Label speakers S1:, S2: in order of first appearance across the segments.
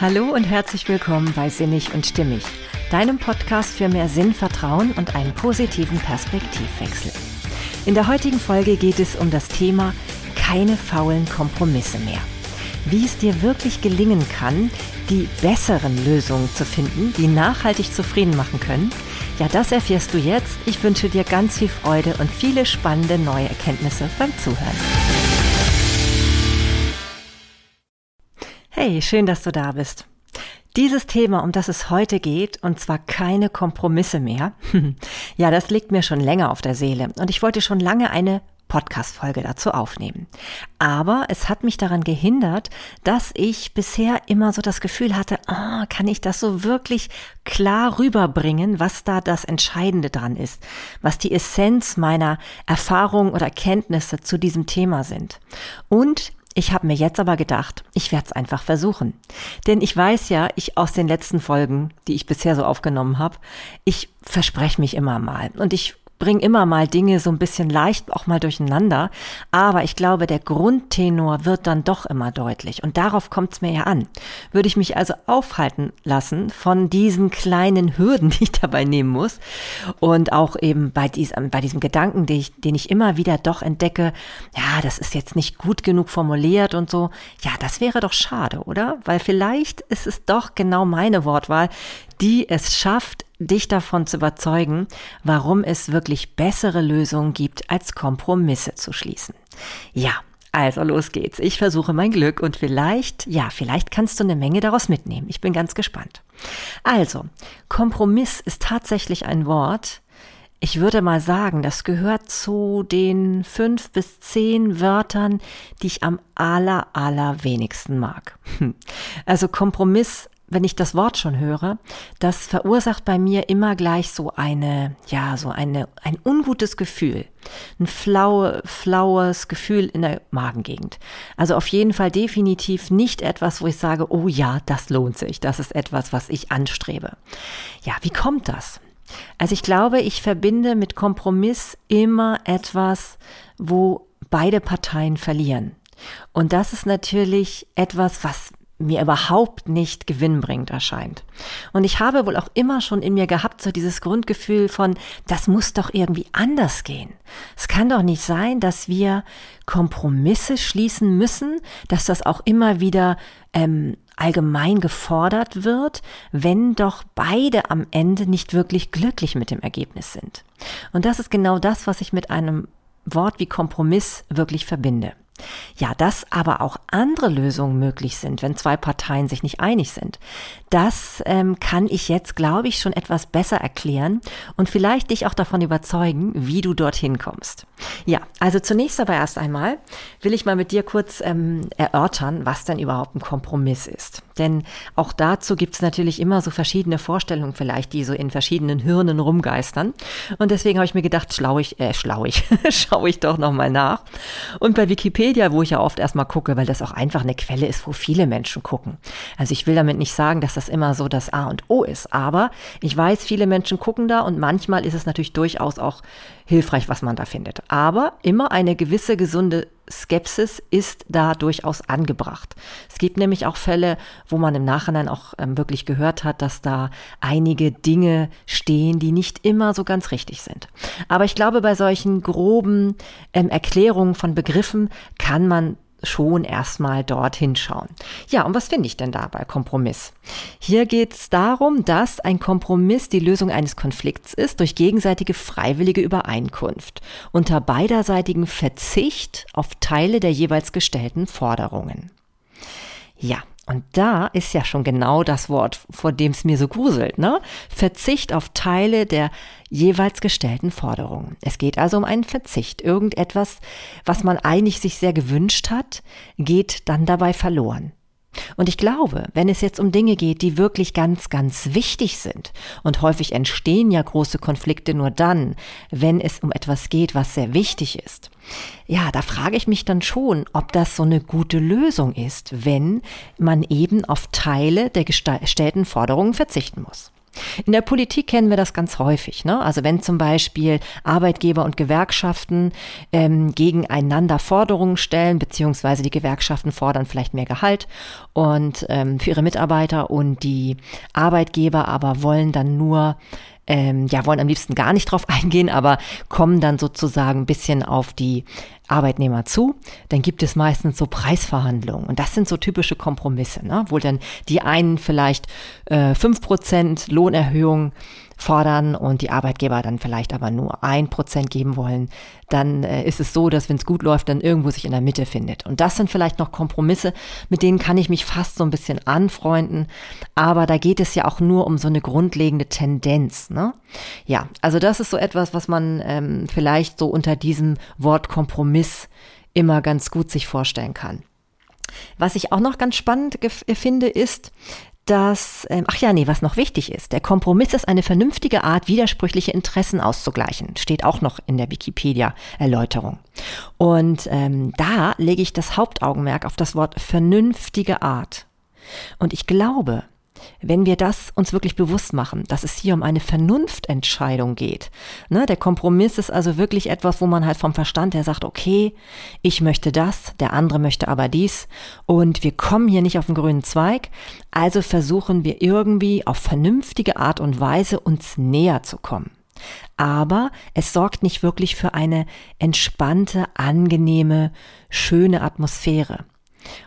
S1: Hallo und herzlich willkommen bei Sinnig und Stimmig, deinem Podcast für mehr Sinn, Vertrauen und einen positiven Perspektivwechsel. In der heutigen Folge geht es um das Thema keine faulen Kompromisse mehr. Wie es dir wirklich gelingen kann, die besseren Lösungen zu finden, die nachhaltig zufrieden machen können. Ja, das erfährst du jetzt. Ich wünsche dir ganz viel Freude und viele spannende neue Erkenntnisse beim Zuhören. Hey, schön, dass du da bist. Dieses Thema, um das es heute geht, und zwar keine Kompromisse mehr, ja, das liegt mir schon länger auf der Seele und ich wollte schon lange eine Podcast-Folge dazu aufnehmen. Aber es hat mich daran gehindert, dass ich bisher immer so das Gefühl hatte, oh, kann ich das so wirklich klar rüberbringen, was da das Entscheidende dran ist, was die Essenz meiner Erfahrungen oder Kenntnisse zu diesem Thema sind. Und ich habe mir jetzt aber gedacht, ich werde es einfach versuchen. Denn ich weiß ja, ich aus den letzten Folgen, die ich bisher so aufgenommen habe, ich verspreche mich immer mal. Und ich bringe immer mal Dinge so ein bisschen leicht auch mal durcheinander, aber ich glaube, der Grundtenor wird dann doch immer deutlich und darauf kommt es mir ja an. Würde ich mich also aufhalten lassen von diesen kleinen Hürden, die ich dabei nehmen muss und auch eben bei diesem, bei diesem Gedanken, den ich, den ich immer wieder doch entdecke, ja, das ist jetzt nicht gut genug formuliert und so, ja, das wäre doch schade, oder? Weil vielleicht ist es doch genau meine Wortwahl, die es schafft, dich davon zu überzeugen, warum es wirklich bessere Lösungen gibt, als Kompromisse zu schließen. Ja, also los geht's. Ich versuche mein Glück und vielleicht, ja, vielleicht kannst du eine Menge daraus mitnehmen. Ich bin ganz gespannt. Also, Kompromiss ist tatsächlich ein Wort, ich würde mal sagen, das gehört zu den fünf bis zehn Wörtern, die ich am aller, aller wenigsten mag. Also Kompromiss wenn ich das Wort schon höre, das verursacht bei mir immer gleich so eine, ja, so eine, ein ungutes Gefühl. Ein flaue, flaues Gefühl in der Magengegend. Also auf jeden Fall definitiv nicht etwas, wo ich sage, oh ja, das lohnt sich. Das ist etwas, was ich anstrebe. Ja, wie kommt das? Also ich glaube, ich verbinde mit Kompromiss immer etwas, wo beide Parteien verlieren. Und das ist natürlich etwas, was mir überhaupt nicht gewinnbringend erscheint. Und ich habe wohl auch immer schon in mir gehabt, so dieses Grundgefühl von, das muss doch irgendwie anders gehen. Es kann doch nicht sein, dass wir Kompromisse schließen müssen, dass das auch immer wieder ähm, allgemein gefordert wird, wenn doch beide am Ende nicht wirklich glücklich mit dem Ergebnis sind. Und das ist genau das, was ich mit einem Wort wie Kompromiss wirklich verbinde. Ja, dass aber auch andere Lösungen möglich sind, wenn zwei Parteien sich nicht einig sind. Das ähm, kann ich jetzt, glaube ich, schon etwas besser erklären und vielleicht dich auch davon überzeugen, wie du dorthin kommst. Ja, also zunächst aber erst einmal will ich mal mit dir kurz ähm, erörtern, was denn überhaupt ein Kompromiss ist. Denn auch dazu gibt es natürlich immer so verschiedene Vorstellungen vielleicht, die so in verschiedenen Hirnen rumgeistern. Und deswegen habe ich mir gedacht, schlau ich, äh, schlau ich, schaue ich doch nochmal nach. Und bei Wikipedia, wo ich ja oft erstmal gucke, weil das auch einfach eine Quelle ist, wo viele Menschen gucken. Also ich will damit nicht sagen, dass das immer so das A und O ist, aber ich weiß, viele Menschen gucken da und manchmal ist es natürlich durchaus auch hilfreich, was man da findet. Aber immer eine gewisse gesunde Skepsis ist da durchaus angebracht. Es gibt nämlich auch Fälle, wo man im Nachhinein auch ähm, wirklich gehört hat, dass da einige Dinge stehen, die nicht immer so ganz richtig sind. Aber ich glaube, bei solchen groben ähm, Erklärungen von Begriffen kann man schon erstmal dort hinschauen. Ja, und was finde ich denn da bei Kompromiss? Hier geht es darum, dass ein Kompromiss die Lösung eines Konflikts ist durch gegenseitige freiwillige Übereinkunft unter beiderseitigem Verzicht auf Teile der jeweils gestellten Forderungen. Ja, und da ist ja schon genau das Wort, vor dem es mir so gruselt, ne? Verzicht auf Teile der jeweils gestellten Forderungen. Es geht also um einen Verzicht. Irgendetwas, was man eigentlich sich sehr gewünscht hat, geht dann dabei verloren. Und ich glaube, wenn es jetzt um Dinge geht, die wirklich ganz, ganz wichtig sind, und häufig entstehen ja große Konflikte nur dann, wenn es um etwas geht, was sehr wichtig ist. Ja, da frage ich mich dann schon, ob das so eine gute Lösung ist, wenn man eben auf Teile der gestellten Forderungen verzichten muss. In der Politik kennen wir das ganz häufig. Ne? Also wenn zum Beispiel Arbeitgeber und Gewerkschaften ähm, gegeneinander Forderungen stellen, beziehungsweise die Gewerkschaften fordern vielleicht mehr Gehalt und ähm, für ihre Mitarbeiter und die Arbeitgeber aber wollen dann nur ähm, ja, wollen am liebsten gar nicht drauf eingehen, aber kommen dann sozusagen ein bisschen auf die Arbeitnehmer zu, dann gibt es meistens so Preisverhandlungen. Und das sind so typische Kompromisse, ne? wo dann die einen vielleicht äh, 5% Lohnerhöhung fordern und die Arbeitgeber dann vielleicht aber nur ein Prozent geben wollen, dann äh, ist es so, dass wenn es gut läuft, dann irgendwo sich in der Mitte findet. Und das sind vielleicht noch Kompromisse, mit denen kann ich mich fast so ein bisschen anfreunden, aber da geht es ja auch nur um so eine grundlegende Tendenz. Ne? Ja, also das ist so etwas, was man ähm, vielleicht so unter diesem Wort Kompromiss immer ganz gut sich vorstellen kann. Was ich auch noch ganz spannend finde, ist, dass, ähm, ach ja, nee, was noch wichtig ist, der Kompromiss ist eine vernünftige Art, widersprüchliche Interessen auszugleichen. Steht auch noch in der Wikipedia-Erläuterung. Und ähm, da lege ich das Hauptaugenmerk auf das Wort vernünftige Art. Und ich glaube, wenn wir das uns wirklich bewusst machen, dass es hier um eine Vernunftentscheidung geht. Ne, der Kompromiss ist also wirklich etwas, wo man halt vom Verstand her sagt, okay, ich möchte das, der andere möchte aber dies und wir kommen hier nicht auf den grünen Zweig, also versuchen wir irgendwie auf vernünftige Art und Weise uns näher zu kommen. Aber es sorgt nicht wirklich für eine entspannte, angenehme, schöne Atmosphäre.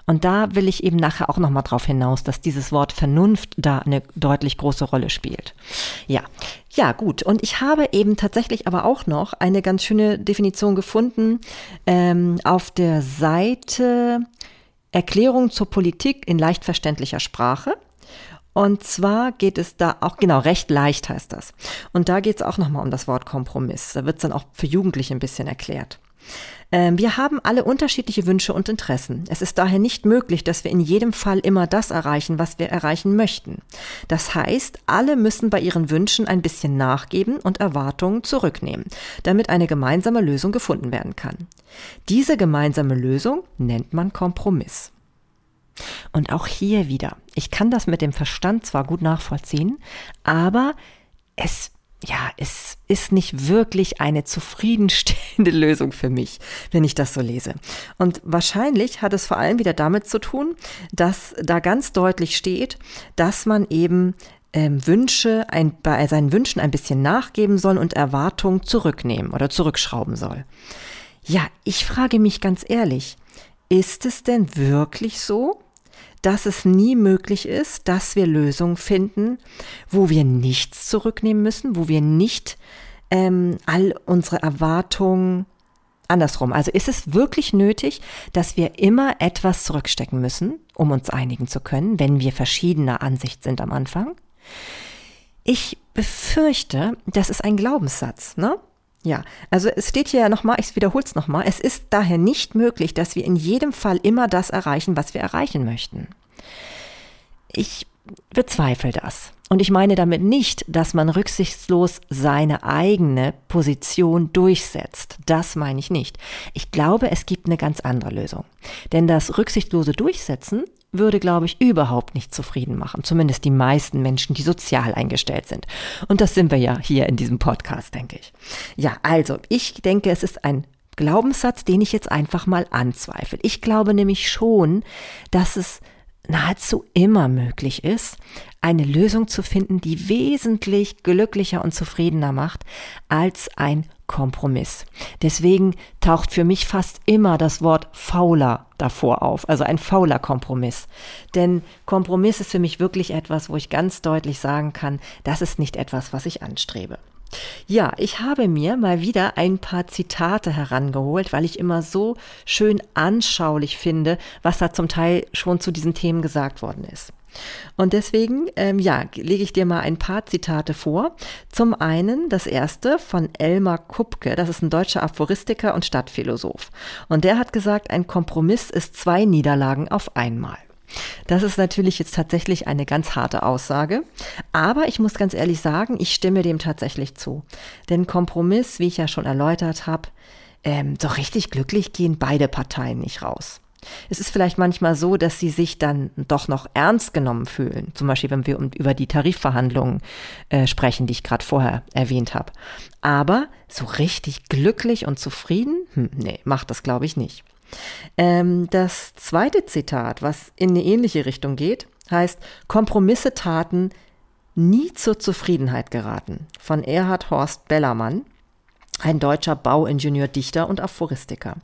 S1: Und da will ich eben nachher auch nochmal drauf hinaus, dass dieses Wort Vernunft da eine deutlich große Rolle spielt. Ja, ja, gut. Und ich habe eben tatsächlich aber auch noch eine ganz schöne Definition gefunden ähm, auf der Seite Erklärung zur Politik in leicht verständlicher Sprache. Und zwar geht es da auch, genau, recht leicht heißt das. Und da geht es auch nochmal um das Wort Kompromiss. Da wird es dann auch für Jugendliche ein bisschen erklärt. Ähm, wir haben alle unterschiedliche Wünsche und Interessen. Es ist daher nicht möglich, dass wir in jedem Fall immer das erreichen, was wir erreichen möchten. Das heißt, alle müssen bei ihren Wünschen ein bisschen nachgeben und Erwartungen zurücknehmen, damit eine gemeinsame Lösung gefunden werden kann. Diese gemeinsame Lösung nennt man Kompromiss. Und auch hier wieder, ich kann das mit dem Verstand zwar gut nachvollziehen, aber es ja, es ist nicht wirklich eine zufriedenstellende Lösung für mich, wenn ich das so lese. Und wahrscheinlich hat es vor allem wieder damit zu tun, dass da ganz deutlich steht, dass man eben ähm, Wünsche, ein, bei seinen Wünschen ein bisschen nachgeben soll und Erwartungen zurücknehmen oder zurückschrauben soll. Ja, ich frage mich ganz ehrlich, ist es denn wirklich so? Dass es nie möglich ist, dass wir Lösungen finden, wo wir nichts zurücknehmen müssen, wo wir nicht ähm, all unsere Erwartungen andersrum. Also ist es wirklich nötig, dass wir immer etwas zurückstecken müssen, um uns einigen zu können, wenn wir verschiedener Ansicht sind am Anfang? Ich befürchte, das ist ein Glaubenssatz, ne? Ja, also es steht hier ja nochmal, ich wiederhole es nochmal, es ist daher nicht möglich, dass wir in jedem Fall immer das erreichen, was wir erreichen möchten. Ich bezweifle das. Und ich meine damit nicht, dass man rücksichtslos seine eigene Position durchsetzt. Das meine ich nicht. Ich glaube, es gibt eine ganz andere Lösung. Denn das rücksichtslose Durchsetzen würde, glaube ich, überhaupt nicht zufrieden machen. Zumindest die meisten Menschen, die sozial eingestellt sind. Und das sind wir ja hier in diesem Podcast, denke ich. Ja, also, ich denke, es ist ein Glaubenssatz, den ich jetzt einfach mal anzweifle. Ich glaube nämlich schon, dass es nahezu immer möglich ist, eine Lösung zu finden, die wesentlich glücklicher und zufriedener macht als ein Kompromiss. Deswegen taucht für mich fast immer das Wort fauler davor auf, also ein fauler Kompromiss. Denn Kompromiss ist für mich wirklich etwas, wo ich ganz deutlich sagen kann, das ist nicht etwas, was ich anstrebe. Ja, ich habe mir mal wieder ein paar Zitate herangeholt, weil ich immer so schön anschaulich finde, was da zum Teil schon zu diesen Themen gesagt worden ist. Und deswegen, ähm, ja, lege ich dir mal ein paar Zitate vor. Zum einen das erste von Elmar Kupke, das ist ein deutscher Aphoristiker und Stadtphilosoph. Und der hat gesagt, ein Kompromiss ist zwei Niederlagen auf einmal. Das ist natürlich jetzt tatsächlich eine ganz harte Aussage, aber ich muss ganz ehrlich sagen, ich stimme dem tatsächlich zu. Denn Kompromiss, wie ich ja schon erläutert habe, ähm, so richtig glücklich gehen beide Parteien nicht raus. Es ist vielleicht manchmal so, dass sie sich dann doch noch ernst genommen fühlen. Zum Beispiel, wenn wir über die Tarifverhandlungen äh, sprechen, die ich gerade vorher erwähnt habe. Aber so richtig glücklich und zufrieden? Hm, nee, macht das glaube ich nicht. Ähm, das zweite Zitat, was in eine ähnliche Richtung geht, heißt, Kompromisse taten nie zur Zufriedenheit geraten von Erhard Horst Bellermann, ein deutscher Bauingenieur, Dichter und Aphoristiker.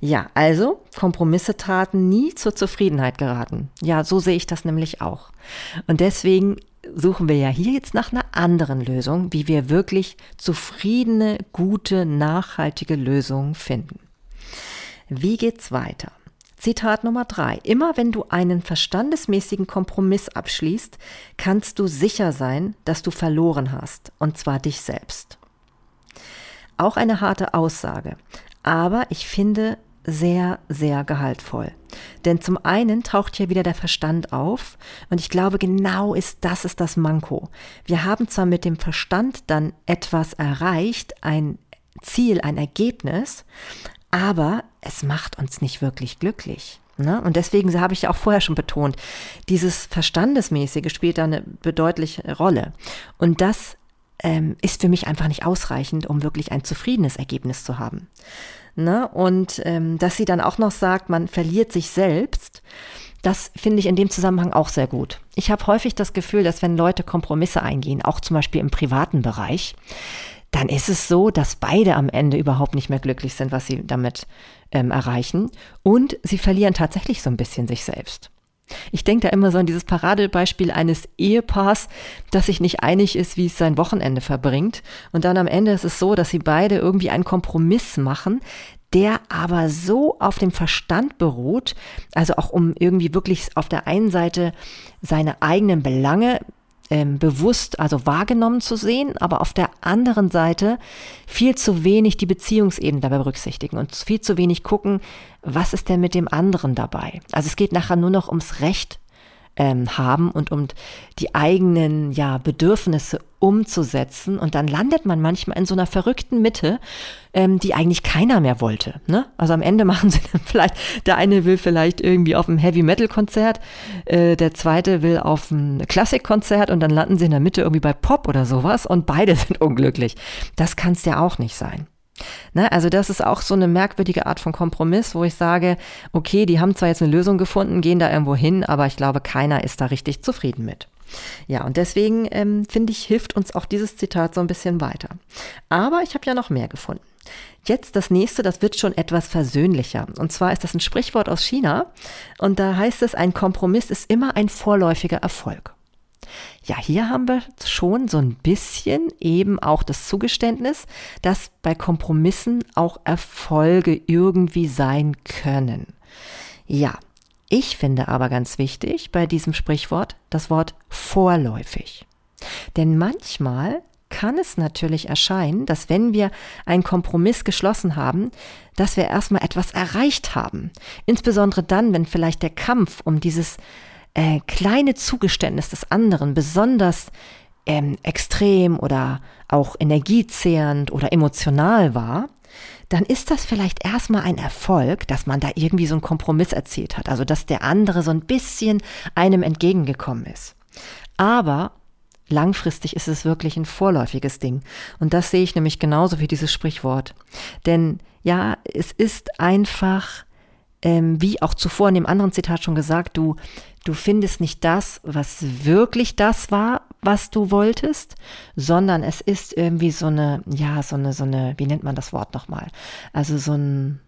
S1: Ja, also Kompromisse taten nie zur Zufriedenheit geraten. Ja, so sehe ich das nämlich auch. Und deswegen suchen wir ja hier jetzt nach einer anderen Lösung, wie wir wirklich zufriedene, gute, nachhaltige Lösungen finden. Wie geht's weiter? Zitat Nummer drei. Immer wenn du einen verstandesmäßigen Kompromiss abschließt, kannst du sicher sein, dass du verloren hast, und zwar dich selbst. Auch eine harte Aussage, aber ich finde sehr, sehr gehaltvoll. Denn zum einen taucht hier wieder der Verstand auf und ich glaube, genau ist das ist das Manko. Wir haben zwar mit dem Verstand dann etwas erreicht, ein Ziel, ein Ergebnis, aber es macht uns nicht wirklich glücklich. Ne? Und deswegen habe ich ja auch vorher schon betont, dieses Verstandesmäßige spielt da eine bedeutliche Rolle. Und das ähm, ist für mich einfach nicht ausreichend, um wirklich ein zufriedenes Ergebnis zu haben. Ne? Und ähm, dass sie dann auch noch sagt, man verliert sich selbst, das finde ich in dem Zusammenhang auch sehr gut. Ich habe häufig das Gefühl, dass wenn Leute Kompromisse eingehen, auch zum Beispiel im privaten Bereich, dann ist es so, dass beide am Ende überhaupt nicht mehr glücklich sind, was sie damit ähm, erreichen. Und sie verlieren tatsächlich so ein bisschen sich selbst. Ich denke da immer so an dieses Paradebeispiel eines Ehepaars, das sich nicht einig ist, wie es sein Wochenende verbringt. Und dann am Ende ist es so, dass sie beide irgendwie einen Kompromiss machen, der aber so auf dem Verstand beruht, also auch um irgendwie wirklich auf der einen Seite seine eigenen Belange ähm, bewusst, also wahrgenommen zu sehen, aber auf der anderen Seite viel zu wenig die Beziehungsebene dabei berücksichtigen und viel zu wenig gucken, was ist denn mit dem anderen dabei. Also es geht nachher nur noch ums Recht ähm, haben und um die eigenen ja, Bedürfnisse umzusetzen. Und dann landet man manchmal in so einer verrückten Mitte, ähm, die eigentlich keiner mehr wollte. Ne? Also am Ende machen sie dann vielleicht, der eine will vielleicht irgendwie auf ein Heavy-Metal-Konzert, äh, der zweite will auf ein Klassik-Konzert und dann landen sie in der Mitte irgendwie bei Pop oder sowas und beide sind unglücklich. Das kann es ja auch nicht sein. Ne, also das ist auch so eine merkwürdige Art von Kompromiss, wo ich sage, okay, die haben zwar jetzt eine Lösung gefunden, gehen da irgendwo hin, aber ich glaube, keiner ist da richtig zufrieden mit. Ja, und deswegen ähm, finde ich, hilft uns auch dieses Zitat so ein bisschen weiter. Aber ich habe ja noch mehr gefunden. Jetzt das nächste, das wird schon etwas versöhnlicher. Und zwar ist das ein Sprichwort aus China. Und da heißt es, ein Kompromiss ist immer ein vorläufiger Erfolg. Ja, hier haben wir schon so ein bisschen eben auch das Zugeständnis, dass bei Kompromissen auch Erfolge irgendwie sein können. Ja, ich finde aber ganz wichtig bei diesem Sprichwort das Wort vorläufig. Denn manchmal kann es natürlich erscheinen, dass wenn wir einen Kompromiss geschlossen haben, dass wir erstmal etwas erreicht haben. Insbesondere dann, wenn vielleicht der Kampf um dieses äh, kleine Zugeständnis des anderen besonders ähm, extrem oder auch energiezehrend oder emotional war, dann ist das vielleicht erstmal ein Erfolg, dass man da irgendwie so einen Kompromiss erzielt hat. Also, dass der andere so ein bisschen einem entgegengekommen ist. Aber langfristig ist es wirklich ein vorläufiges Ding. Und das sehe ich nämlich genauso wie dieses Sprichwort. Denn ja, es ist einfach, ähm, wie auch zuvor in dem anderen Zitat schon gesagt, du Du findest nicht das, was wirklich das war, was du wolltest, sondern es ist irgendwie so eine, ja, so eine, so eine, wie nennt man das Wort nochmal? Also so ein,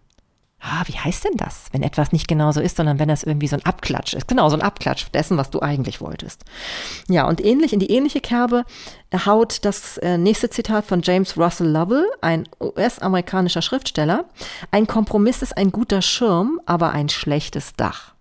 S1: ah, wie heißt denn das, wenn etwas nicht genau so ist, sondern wenn das irgendwie so ein Abklatsch ist. Genau, so ein Abklatsch dessen, was du eigentlich wolltest. Ja, und ähnlich, in die ähnliche Kerbe haut das äh, nächste Zitat von James Russell Lovell, ein US-amerikanischer Schriftsteller. Ein Kompromiss ist ein guter Schirm, aber ein schlechtes Dach.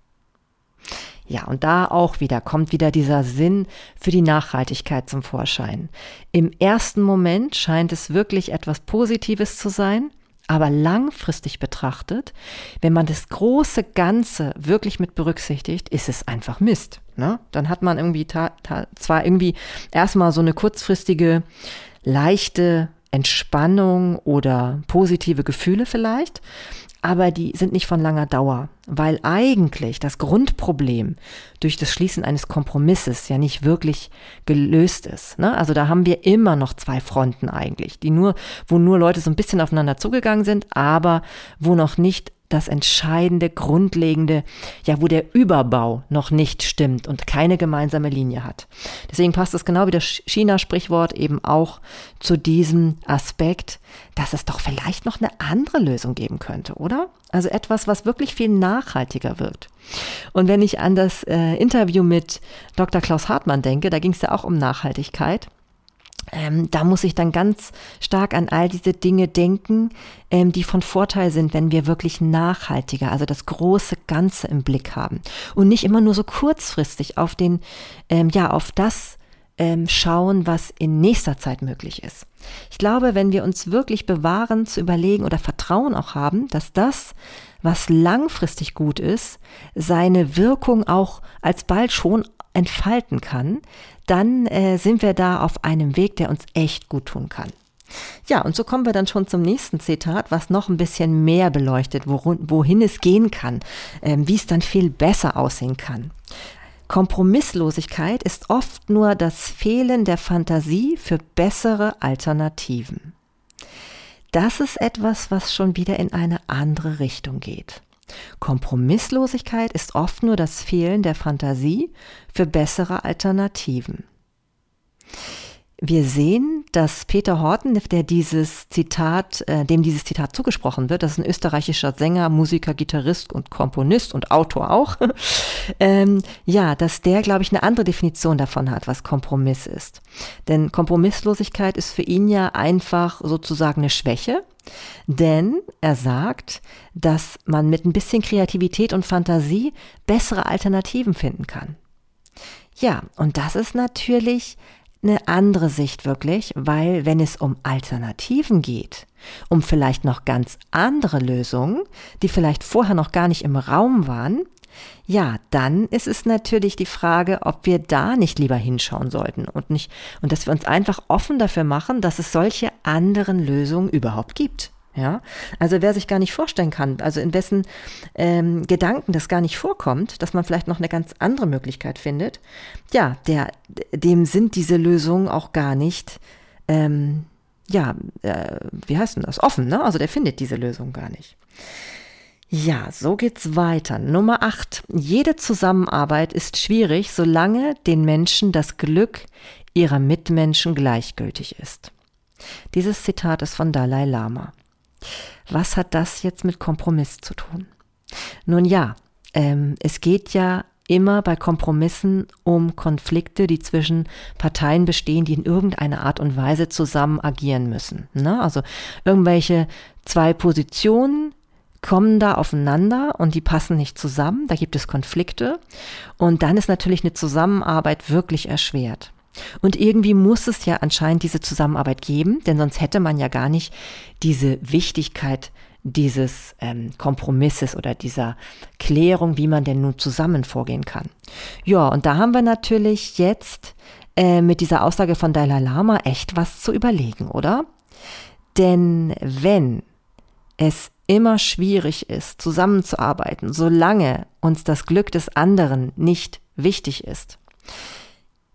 S1: Ja, und da auch wieder kommt wieder dieser Sinn für die Nachhaltigkeit zum Vorschein. Im ersten Moment scheint es wirklich etwas Positives zu sein, aber langfristig betrachtet, wenn man das große Ganze wirklich mit berücksichtigt, ist es einfach Mist. Ne? Dann hat man irgendwie zwar irgendwie erstmal so eine kurzfristige, leichte Entspannung oder positive Gefühle vielleicht, aber die sind nicht von langer Dauer, weil eigentlich das Grundproblem durch das Schließen eines Kompromisses ja nicht wirklich gelöst ist. Ne? Also da haben wir immer noch zwei Fronten eigentlich, die nur, wo nur Leute so ein bisschen aufeinander zugegangen sind, aber wo noch nicht das entscheidende, grundlegende, ja, wo der Überbau noch nicht stimmt und keine gemeinsame Linie hat. Deswegen passt es genau wie das China-Sprichwort eben auch zu diesem Aspekt, dass es doch vielleicht noch eine andere Lösung geben könnte, oder? Also etwas, was wirklich viel nachhaltiger wird. Und wenn ich an das äh, Interview mit Dr. Klaus Hartmann denke, da ging es ja auch um Nachhaltigkeit ähm, da muss ich dann ganz stark an all diese Dinge denken, ähm, die von Vorteil sind, wenn wir wirklich nachhaltiger, also das große Ganze im Blick haben und nicht immer nur so kurzfristig auf den, ähm, ja, auf das ähm, schauen, was in nächster Zeit möglich ist. Ich glaube, wenn wir uns wirklich bewahren, zu überlegen oder Vertrauen auch haben, dass das, was langfristig gut ist, seine Wirkung auch alsbald schon entfalten kann, dann äh, sind wir da auf einem Weg, der uns echt gut tun kann. Ja, und so kommen wir dann schon zum nächsten Zitat, was noch ein bisschen mehr beleuchtet, worin, wohin es gehen kann, äh, wie es dann viel besser aussehen kann. Kompromisslosigkeit ist oft nur das Fehlen der Fantasie für bessere Alternativen. Das ist etwas, was schon wieder in eine andere Richtung geht. Kompromisslosigkeit ist oft nur das Fehlen der Fantasie für bessere Alternativen. Wir sehen, dass Peter Horten, der dieses Zitat, äh, dem dieses Zitat zugesprochen wird, das ist ein österreichischer Sänger, Musiker, Gitarrist und Komponist und Autor auch, ähm, ja, dass der, glaube ich, eine andere Definition davon hat, was Kompromiss ist. Denn Kompromisslosigkeit ist für ihn ja einfach sozusagen eine Schwäche, denn er sagt, dass man mit ein bisschen Kreativität und Fantasie bessere Alternativen finden kann. Ja, und das ist natürlich eine andere Sicht wirklich, weil wenn es um Alternativen geht, um vielleicht noch ganz andere Lösungen, die vielleicht vorher noch gar nicht im Raum waren, ja, dann ist es natürlich die Frage, ob wir da nicht lieber hinschauen sollten und nicht, und dass wir uns einfach offen dafür machen, dass es solche anderen Lösungen überhaupt gibt. Ja, also wer sich gar nicht vorstellen kann, also in wessen ähm, Gedanken das gar nicht vorkommt, dass man vielleicht noch eine ganz andere Möglichkeit findet, ja, der, dem sind diese Lösungen auch gar nicht, ähm, ja, äh, wie heißt denn das, offen, ne? Also der findet diese Lösung gar nicht. Ja, so geht's weiter. Nummer 8. Jede Zusammenarbeit ist schwierig, solange den Menschen das Glück ihrer Mitmenschen gleichgültig ist. Dieses Zitat ist von Dalai Lama. Was hat das jetzt mit Kompromiss zu tun? Nun ja, ähm, es geht ja immer bei Kompromissen um Konflikte, die zwischen Parteien bestehen, die in irgendeiner Art und Weise zusammen agieren müssen. Ne? Also irgendwelche zwei Positionen kommen da aufeinander und die passen nicht zusammen, da gibt es Konflikte und dann ist natürlich eine Zusammenarbeit wirklich erschwert. Und irgendwie muss es ja anscheinend diese Zusammenarbeit geben, denn sonst hätte man ja gar nicht diese Wichtigkeit dieses ähm, Kompromisses oder dieser Klärung, wie man denn nun zusammen vorgehen kann. Ja, und da haben wir natürlich jetzt äh, mit dieser Aussage von Dalai Lama echt was zu überlegen, oder? Denn wenn es immer schwierig ist, zusammenzuarbeiten, solange uns das Glück des anderen nicht wichtig ist,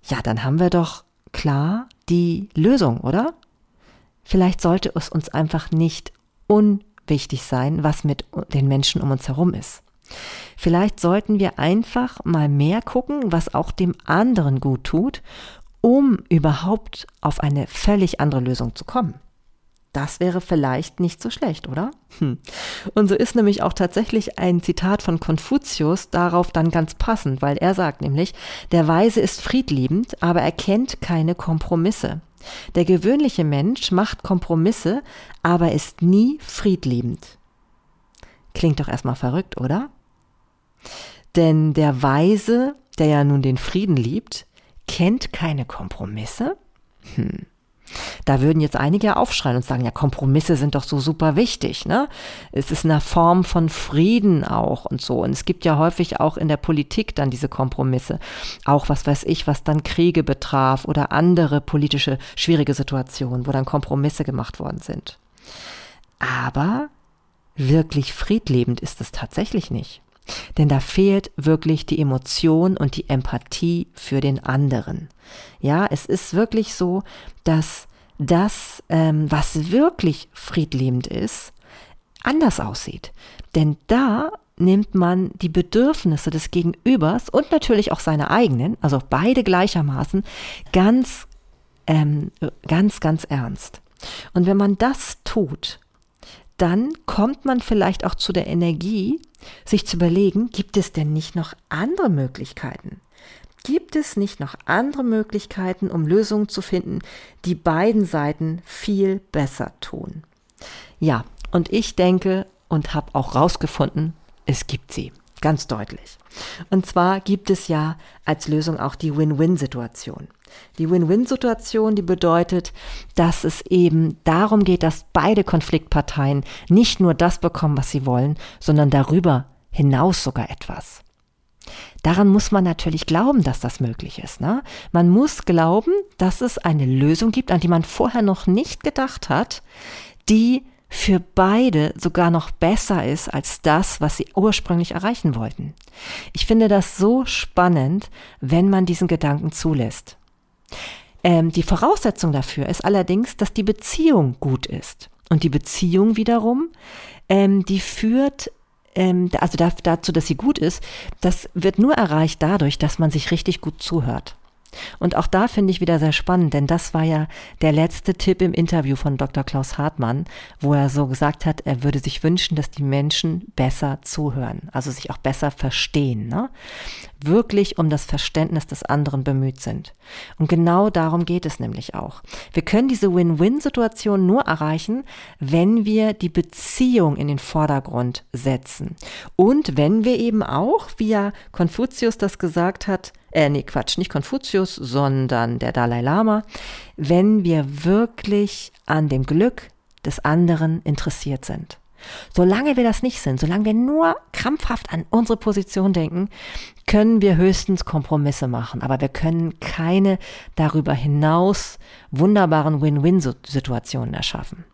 S1: ja, dann haben wir doch klar die Lösung, oder? Vielleicht sollte es uns einfach nicht unwichtig sein, was mit den Menschen um uns herum ist. Vielleicht sollten wir einfach mal mehr gucken, was auch dem anderen gut tut, um überhaupt auf eine völlig andere Lösung zu kommen. Das wäre vielleicht nicht so schlecht, oder? Hm. Und so ist nämlich auch tatsächlich ein Zitat von Konfuzius darauf dann ganz passend, weil er sagt nämlich, der Weise ist friedliebend, aber er kennt keine Kompromisse. Der gewöhnliche Mensch macht Kompromisse, aber ist nie friedliebend. Klingt doch erstmal verrückt, oder? Denn der Weise, der ja nun den Frieden liebt, kennt keine Kompromisse? Hm. Da würden jetzt einige aufschreien und sagen, ja, Kompromisse sind doch so super wichtig, ne? Es ist eine Form von Frieden auch und so. Und es gibt ja häufig auch in der Politik dann diese Kompromisse. Auch was weiß ich, was dann Kriege betraf oder andere politische schwierige Situationen, wo dann Kompromisse gemacht worden sind. Aber wirklich friedlebend ist es tatsächlich nicht. Denn da fehlt wirklich die Emotion und die Empathie für den anderen. Ja, es ist wirklich so, dass das, ähm, was wirklich friedlebend ist, anders aussieht. Denn da nimmt man die Bedürfnisse des Gegenübers und natürlich auch seine eigenen, also beide gleichermaßen, ganz, ähm, ganz, ganz ernst. Und wenn man das tut, dann kommt man vielleicht auch zu der Energie, sich zu überlegen, gibt es denn nicht noch andere Möglichkeiten? Gibt es nicht noch andere Möglichkeiten, um Lösungen zu finden, die beiden Seiten viel besser tun? Ja, und ich denke und habe auch rausgefunden, es gibt sie. Ganz deutlich. Und zwar gibt es ja als Lösung auch die Win-Win-Situation. Die Win-Win-Situation, die bedeutet, dass es eben darum geht, dass beide Konfliktparteien nicht nur das bekommen, was sie wollen, sondern darüber hinaus sogar etwas. Daran muss man natürlich glauben, dass das möglich ist. Ne? Man muss glauben, dass es eine Lösung gibt, an die man vorher noch nicht gedacht hat, die für beide sogar noch besser ist als das, was sie ursprünglich erreichen wollten. Ich finde das so spannend, wenn man diesen Gedanken zulässt. Ähm, die Voraussetzung dafür ist allerdings, dass die Beziehung gut ist. Und die Beziehung wiederum, ähm, die führt ähm, also dazu, dass sie gut ist, das wird nur erreicht dadurch, dass man sich richtig gut zuhört. Und auch da finde ich wieder sehr spannend, denn das war ja der letzte Tipp im Interview von Dr. Klaus Hartmann, wo er so gesagt hat, er würde sich wünschen, dass die Menschen besser zuhören, also sich auch besser verstehen, ne? wirklich um das Verständnis des anderen bemüht sind. Und genau darum geht es nämlich auch. Wir können diese Win-Win-Situation nur erreichen, wenn wir die Beziehung in den Vordergrund setzen. Und wenn wir eben auch, wie ja Konfuzius das gesagt hat, äh, nee, Quatsch, nicht Konfuzius, sondern der Dalai Lama, wenn wir wirklich an dem Glück des anderen interessiert sind. Solange wir das nicht sind, solange wir nur krampfhaft an unsere Position denken, können wir höchstens Kompromisse machen, aber wir können keine darüber hinaus wunderbaren Win-Win-Situationen erschaffen.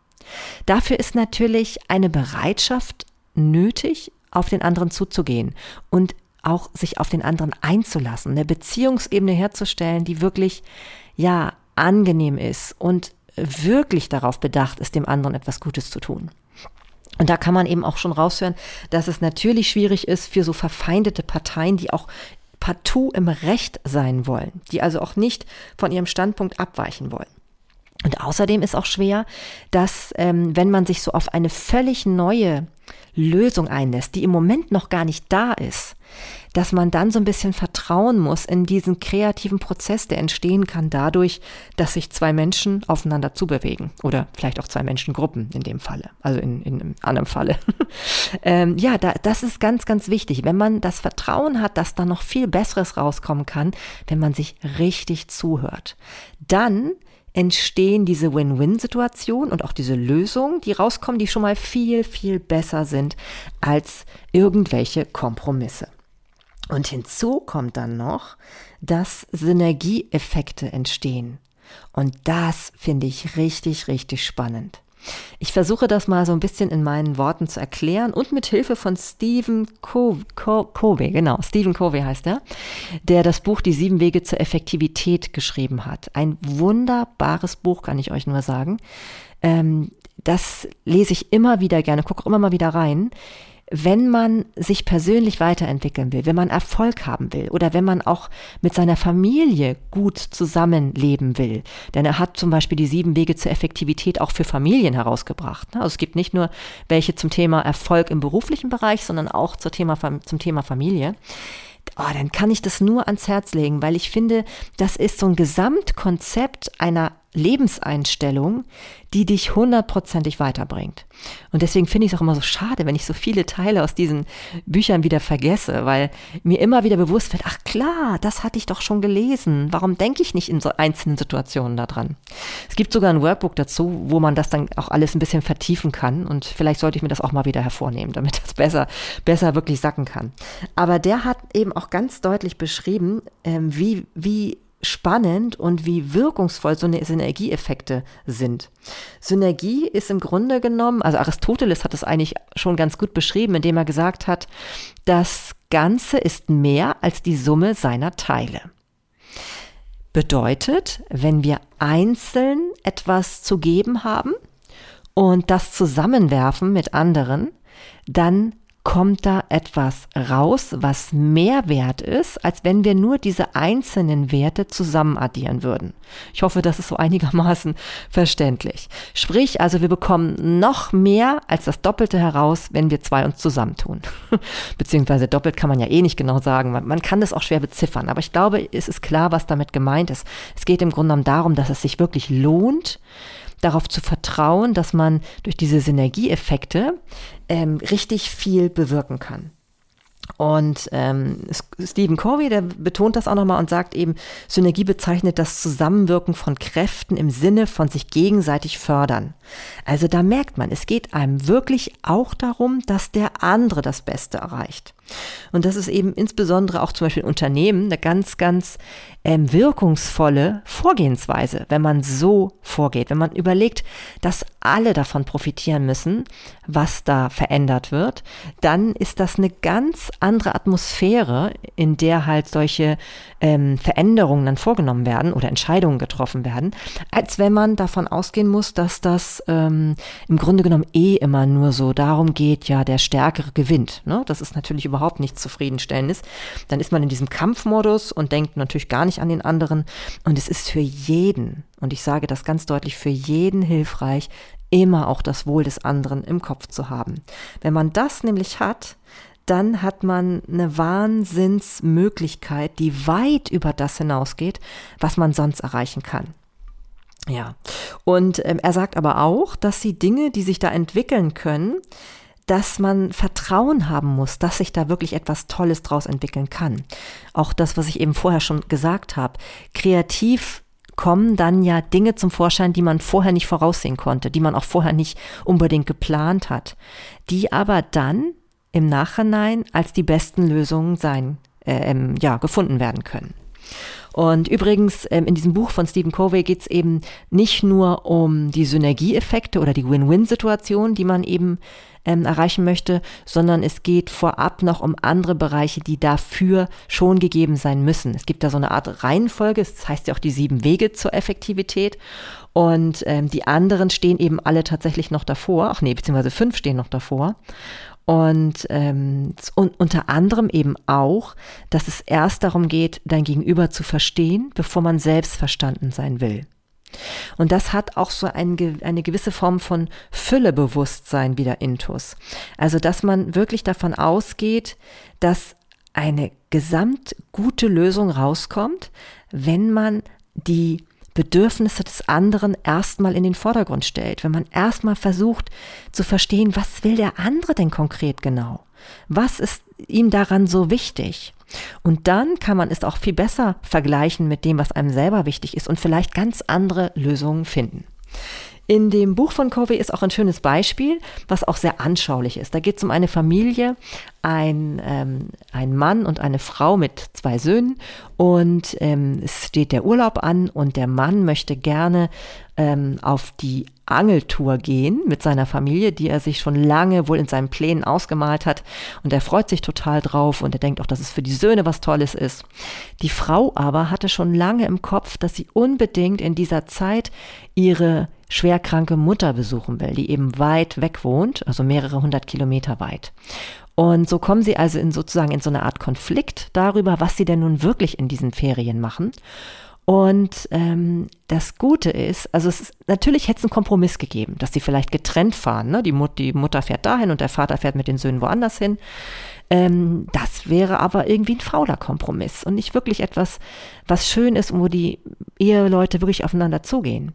S1: Dafür ist natürlich eine Bereitschaft nötig, auf den anderen zuzugehen und auch sich auf den anderen einzulassen, eine Beziehungsebene herzustellen, die wirklich, ja, angenehm ist und wirklich darauf bedacht ist, dem anderen etwas Gutes zu tun. Und da kann man eben auch schon raushören, dass es natürlich schwierig ist für so verfeindete Parteien, die auch partout im Recht sein wollen, die also auch nicht von ihrem Standpunkt abweichen wollen. Und außerdem ist auch schwer, dass ähm, wenn man sich so auf eine völlig neue Lösung einlässt, die im Moment noch gar nicht da ist, dass man dann so ein bisschen vertrauen muss in diesen kreativen Prozess, der entstehen kann dadurch, dass sich zwei Menschen aufeinander zubewegen oder vielleicht auch zwei Menschengruppen in dem Falle, also in, in einem anderen Falle. ähm, ja, da, das ist ganz, ganz wichtig, wenn man das Vertrauen hat, dass da noch viel Besseres rauskommen kann, wenn man sich richtig zuhört. Dann entstehen diese Win-Win-Situationen und auch diese Lösungen, die rauskommen, die schon mal viel, viel besser sind als irgendwelche Kompromisse. Und hinzu kommt dann noch, dass Synergieeffekte entstehen. Und das finde ich richtig, richtig spannend. Ich versuche das mal so ein bisschen in meinen Worten zu erklären und mit Hilfe von Stephen Covey, genau, Stephen Covey heißt er, der das Buch Die sieben Wege zur Effektivität geschrieben hat. Ein wunderbares Buch, kann ich euch nur sagen. Ähm, das lese ich immer wieder gerne, gucke immer mal wieder rein wenn man sich persönlich weiterentwickeln will, wenn man Erfolg haben will oder wenn man auch mit seiner Familie gut zusammenleben will. Denn er hat zum Beispiel die sieben Wege zur Effektivität auch für Familien herausgebracht. Also es gibt nicht nur welche zum Thema Erfolg im beruflichen Bereich, sondern auch zum Thema, zum Thema Familie. Oh, dann kann ich das nur ans Herz legen, weil ich finde, das ist so ein Gesamtkonzept einer Lebenseinstellung, die dich hundertprozentig weiterbringt. Und deswegen finde ich es auch immer so schade, wenn ich so viele Teile aus diesen Büchern wieder vergesse, weil mir immer wieder bewusst wird, ach klar, das hatte ich doch schon gelesen. Warum denke ich nicht in so einzelnen Situationen daran? Es gibt sogar ein Workbook dazu, wo man das dann auch alles ein bisschen vertiefen kann. Und vielleicht sollte ich mir das auch mal wieder hervornehmen, damit das besser, besser wirklich sacken kann. Aber der hat eben auch ganz deutlich beschrieben, ähm, wie, wie spannend und wie wirkungsvoll so eine Synergieeffekte sind. Synergie ist im Grunde genommen, also Aristoteles hat es eigentlich schon ganz gut beschrieben, indem er gesagt hat, das Ganze ist mehr als die Summe seiner Teile. Bedeutet, wenn wir einzeln etwas zu geben haben und das zusammenwerfen mit anderen, dann kommt da etwas raus, was mehr wert ist, als wenn wir nur diese einzelnen Werte zusammen würden. Ich hoffe, das ist so einigermaßen verständlich. Sprich, also wir bekommen noch mehr als das Doppelte heraus, wenn wir zwei uns zusammentun. Beziehungsweise doppelt kann man ja eh nicht genau sagen. Man, man kann das auch schwer beziffern. Aber ich glaube, es ist klar, was damit gemeint ist. Es geht im Grunde genommen darum, dass es sich wirklich lohnt, darauf zu vertrauen, dass man durch diese Synergieeffekte ähm, richtig viel bewirken kann. Und ähm, Stephen Covey, der betont das auch nochmal und sagt eben, Synergie bezeichnet das Zusammenwirken von Kräften im Sinne von sich gegenseitig fördern. Also da merkt man, es geht einem wirklich auch darum, dass der andere das Beste erreicht. Und das ist eben insbesondere auch zum Beispiel in Unternehmen eine ganz, ganz ähm, wirkungsvolle Vorgehensweise, wenn man so vorgeht, wenn man überlegt, dass alle davon profitieren müssen, was da verändert wird, dann ist das eine ganz andere Atmosphäre, in der halt solche ähm, Veränderungen dann vorgenommen werden oder Entscheidungen getroffen werden, als wenn man davon ausgehen muss, dass das ähm, im Grunde genommen eh immer nur so darum geht, ja, der Stärkere gewinnt. Ne? Das ist natürlich überhaupt nicht zufriedenstellend. Ist. Dann ist man in diesem Kampfmodus und denkt natürlich gar nicht an den anderen. Und es ist für jeden, und ich sage das ganz deutlich, für jeden hilfreich, immer auch das Wohl des anderen im Kopf zu haben. Wenn man das nämlich hat, dann hat man eine Wahnsinnsmöglichkeit, die weit über das hinausgeht, was man sonst erreichen kann. Ja, und ähm, er sagt aber auch, dass die Dinge, die sich da entwickeln können, dass man Vertrauen haben muss, dass sich da wirklich etwas Tolles draus entwickeln kann. Auch das, was ich eben vorher schon gesagt habe, kreativ kommen dann ja Dinge zum Vorschein, die man vorher nicht voraussehen konnte, die man auch vorher nicht unbedingt geplant hat, die aber dann im Nachhinein als die besten Lösungen sein, äh, ähm, ja, gefunden werden können. Und übrigens, ähm, in diesem Buch von Stephen Covey geht es eben nicht nur um die Synergieeffekte oder die Win-Win-Situation, die man eben ähm, erreichen möchte, sondern es geht vorab noch um andere Bereiche, die dafür schon gegeben sein müssen. Es gibt da so eine Art Reihenfolge, das heißt ja auch die sieben Wege zur Effektivität. Und ähm, die anderen stehen eben alle tatsächlich noch davor. Ach nee, beziehungsweise fünf stehen noch davor. Und, ähm, unter anderem eben auch, dass es erst darum geht, dein Gegenüber zu verstehen, bevor man selbst verstanden sein will. Und das hat auch so ein, eine gewisse Form von Füllebewusstsein wieder intus. Also, dass man wirklich davon ausgeht, dass eine gesamt gute Lösung rauskommt, wenn man die Bedürfnisse des anderen erstmal in den Vordergrund stellt, wenn man erstmal versucht zu verstehen, was will der andere denn konkret genau? Was ist ihm daran so wichtig? Und dann kann man es auch viel besser vergleichen mit dem, was einem selber wichtig ist und vielleicht ganz andere Lösungen finden. In dem Buch von Covey ist auch ein schönes Beispiel, was auch sehr anschaulich ist. Da geht es um eine Familie, ein, ähm, ein Mann und eine Frau mit zwei Söhnen und ähm, es steht der Urlaub an und der Mann möchte gerne ähm, auf die Angeltour gehen mit seiner Familie, die er sich schon lange wohl in seinen Plänen ausgemalt hat. Und er freut sich total drauf und er denkt auch, dass es für die Söhne was Tolles ist. Die Frau aber hatte schon lange im Kopf, dass sie unbedingt in dieser Zeit ihre schwerkranke Mutter besuchen will, die eben weit weg wohnt, also mehrere hundert Kilometer weit. Und so kommen sie also in sozusagen in so eine Art Konflikt darüber, was sie denn nun wirklich in diesen Ferien machen. Und ähm, das Gute ist, also es ist, natürlich hätte es einen Kompromiss gegeben, dass sie vielleicht getrennt fahren. Ne? Die, Mut, die Mutter fährt dahin und der Vater fährt mit den Söhnen woanders hin. Ähm, das wäre aber irgendwie ein fauler Kompromiss und nicht wirklich etwas, was schön ist und wo die Eheleute wirklich aufeinander zugehen.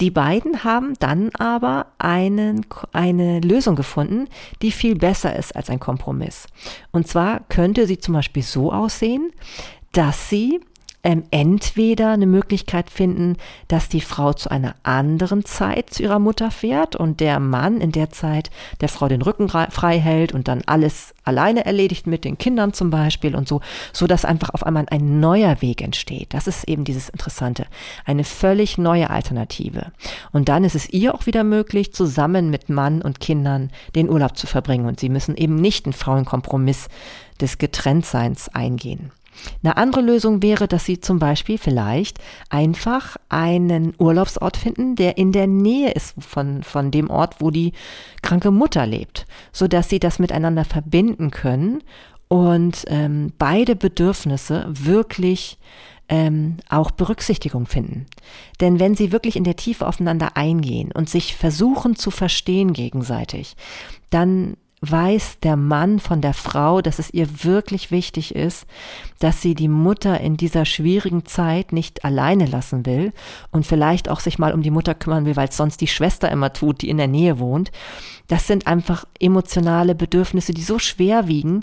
S1: Die beiden haben dann aber einen, eine Lösung gefunden, die viel besser ist als ein Kompromiss. Und zwar könnte sie zum Beispiel so aussehen, dass sie ähm, entweder eine Möglichkeit finden, dass die Frau zu einer anderen Zeit zu ihrer Mutter fährt und der Mann in der Zeit der Frau den Rücken frei hält und dann alles alleine erledigt mit den Kindern zum Beispiel und so, so dass einfach auf einmal ein neuer Weg entsteht. Das ist eben dieses Interessante. Eine völlig neue Alternative. Und dann ist es ihr auch wieder möglich, zusammen mit Mann und Kindern den Urlaub zu verbringen und sie müssen eben nicht einen Frauenkompromiss des Getrenntseins eingehen. Eine andere Lösung wäre, dass Sie zum Beispiel vielleicht einfach einen Urlaubsort finden, der in der Nähe ist von, von dem Ort, wo die kranke Mutter lebt, so dass Sie das miteinander verbinden können und ähm, beide Bedürfnisse wirklich ähm, auch Berücksichtigung finden. Denn wenn sie wirklich in der Tiefe aufeinander eingehen und sich versuchen zu verstehen gegenseitig, dann weiß der Mann von der Frau, dass es ihr wirklich wichtig ist, dass sie die Mutter in dieser schwierigen Zeit nicht alleine lassen will und vielleicht auch sich mal um die Mutter kümmern will, weil es sonst die Schwester immer tut, die in der Nähe wohnt. Das sind einfach emotionale Bedürfnisse, die so schwer wiegen,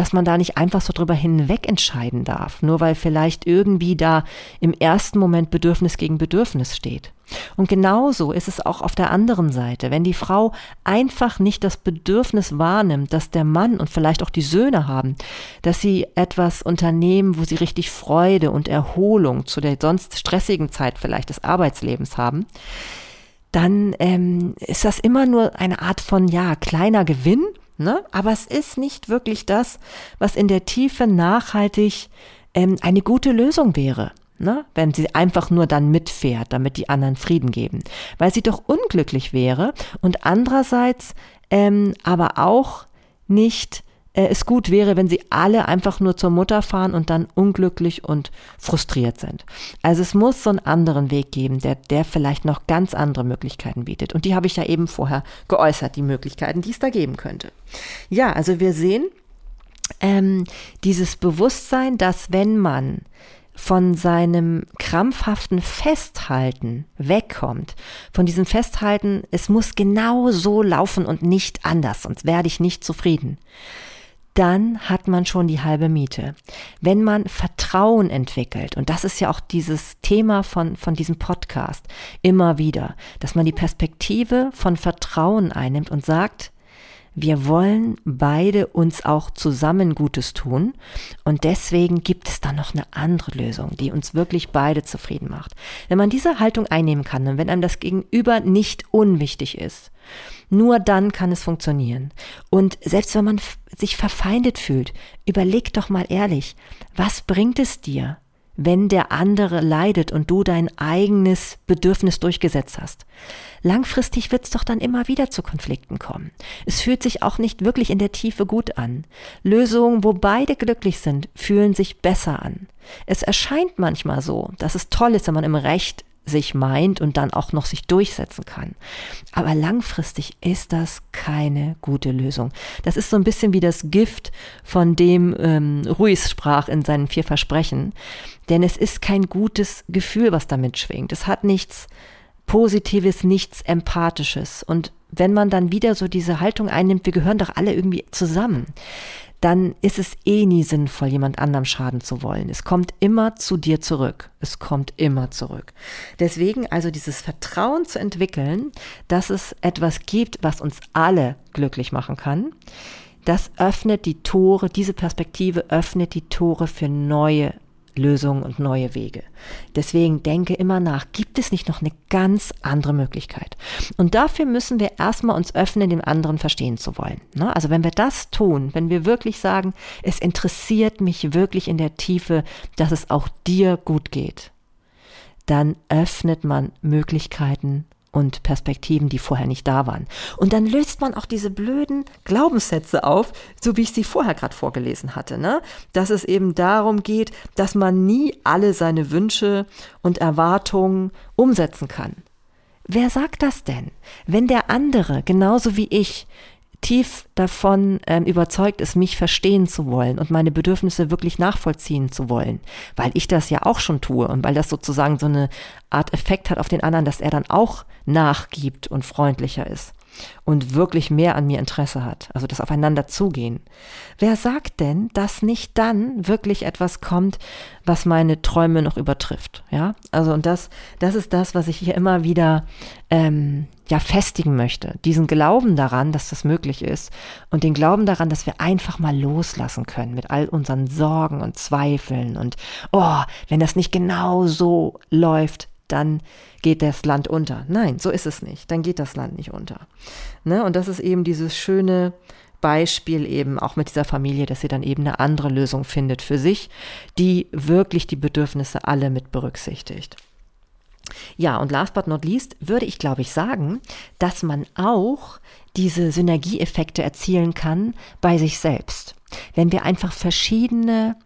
S1: dass man da nicht einfach so drüber hinweg entscheiden darf, nur weil vielleicht irgendwie da im ersten Moment Bedürfnis gegen Bedürfnis steht. Und genauso ist es auch auf der anderen Seite. Wenn die Frau einfach nicht das Bedürfnis wahrnimmt, dass der Mann und vielleicht auch die Söhne haben, dass sie etwas unternehmen, wo sie richtig Freude und Erholung zu der sonst stressigen Zeit vielleicht des Arbeitslebens haben, dann ähm, ist das immer nur eine Art von, ja, kleiner Gewinn, ne? aber es ist nicht wirklich das, was in der Tiefe nachhaltig ähm, eine gute Lösung wäre ne? wenn sie einfach nur dann mitfährt, damit die anderen Frieden geben, weil sie doch unglücklich wäre und andererseits ähm, aber auch nicht äh, es gut wäre, wenn sie alle einfach nur zur Mutter fahren und dann unglücklich und frustriert sind. Also es muss so einen anderen Weg geben, der, der vielleicht noch ganz andere Möglichkeiten bietet. Und die habe ich ja eben vorher geäußert, die Möglichkeiten, die es da geben könnte. Ja, also wir sehen ähm, dieses Bewusstsein, dass wenn man von seinem krampfhaften Festhalten wegkommt, von diesem Festhalten, es muss genau so laufen und nicht anders, sonst werde ich nicht zufrieden, dann hat man schon die halbe Miete. Wenn man Vertrauen entwickelt, und das ist ja auch dieses Thema von, von diesem Podcast, immer wieder, dass man die Perspektive von Vertrauen einnimmt und sagt, wir wollen beide uns auch zusammen Gutes tun und deswegen gibt es da noch eine andere Lösung, die uns wirklich beide zufrieden macht. Wenn man diese Haltung einnehmen kann und wenn einem das Gegenüber nicht unwichtig ist, nur dann kann es funktionieren. Und selbst wenn man sich verfeindet fühlt, überleg doch mal ehrlich, was bringt es dir, wenn der andere leidet und du dein eigenes Bedürfnis durchgesetzt hast. Langfristig wird es doch dann immer wieder zu Konflikten kommen. Es fühlt sich auch nicht wirklich in der Tiefe gut an. Lösungen, wo beide glücklich sind, fühlen sich besser an. Es erscheint manchmal so, dass es toll ist, wenn man im Recht sich meint und dann auch noch sich durchsetzen kann. Aber langfristig ist das keine gute Lösung. Das ist so ein bisschen wie das Gift, von dem ähm, Ruiz sprach in seinen vier Versprechen. Denn es ist kein gutes Gefühl, was damit schwingt. Es hat nichts Positives, nichts Empathisches. Und wenn man dann wieder so diese Haltung einnimmt, wir gehören doch alle irgendwie zusammen, dann ist es eh nie sinnvoll, jemand anderem schaden zu wollen. Es kommt immer zu dir zurück. Es kommt immer zurück. Deswegen also dieses Vertrauen zu entwickeln, dass es etwas gibt, was uns alle glücklich machen kann, das öffnet die Tore, diese Perspektive öffnet die Tore für neue Lösungen und neue Wege. Deswegen denke immer nach, gibt es nicht noch eine ganz andere Möglichkeit? Und dafür müssen wir erstmal uns öffnen, den anderen verstehen zu wollen. Ne? Also wenn wir das tun, wenn wir wirklich sagen, es interessiert mich wirklich in der Tiefe, dass es auch dir gut geht, dann öffnet man Möglichkeiten und Perspektiven, die vorher nicht da waren. Und dann löst man auch diese blöden Glaubenssätze auf, so wie ich sie vorher gerade vorgelesen hatte, ne? Dass es eben darum geht, dass man nie alle seine Wünsche und Erwartungen umsetzen kann. Wer sagt das denn? Wenn der andere, genauso wie ich, tief davon ähm, überzeugt ist, mich verstehen zu wollen und meine Bedürfnisse wirklich nachvollziehen zu wollen, weil ich das ja auch schon tue und weil das sozusagen so eine Art Effekt hat auf den anderen, dass er dann auch nachgibt und freundlicher ist. Und wirklich mehr an mir Interesse hat, also das Aufeinander zugehen. Wer sagt denn, dass nicht dann wirklich etwas kommt, was meine Träume noch übertrifft? Ja, also und das, das ist das, was ich hier immer wieder ähm, ja festigen möchte. Diesen Glauben daran, dass das möglich ist und den Glauben daran, dass wir einfach mal loslassen können mit all unseren Sorgen und Zweifeln und oh, wenn das nicht genau so läuft, dann geht das Land unter. Nein, so ist es nicht. Dann geht das Land nicht unter. Ne? Und das ist eben dieses schöne Beispiel eben auch mit dieser Familie, dass sie dann eben eine andere Lösung findet für sich, die wirklich die Bedürfnisse alle mit berücksichtigt. Ja, und last but not least würde ich, glaube ich, sagen, dass man auch diese Synergieeffekte erzielen kann bei sich selbst. Wenn wir einfach verschiedene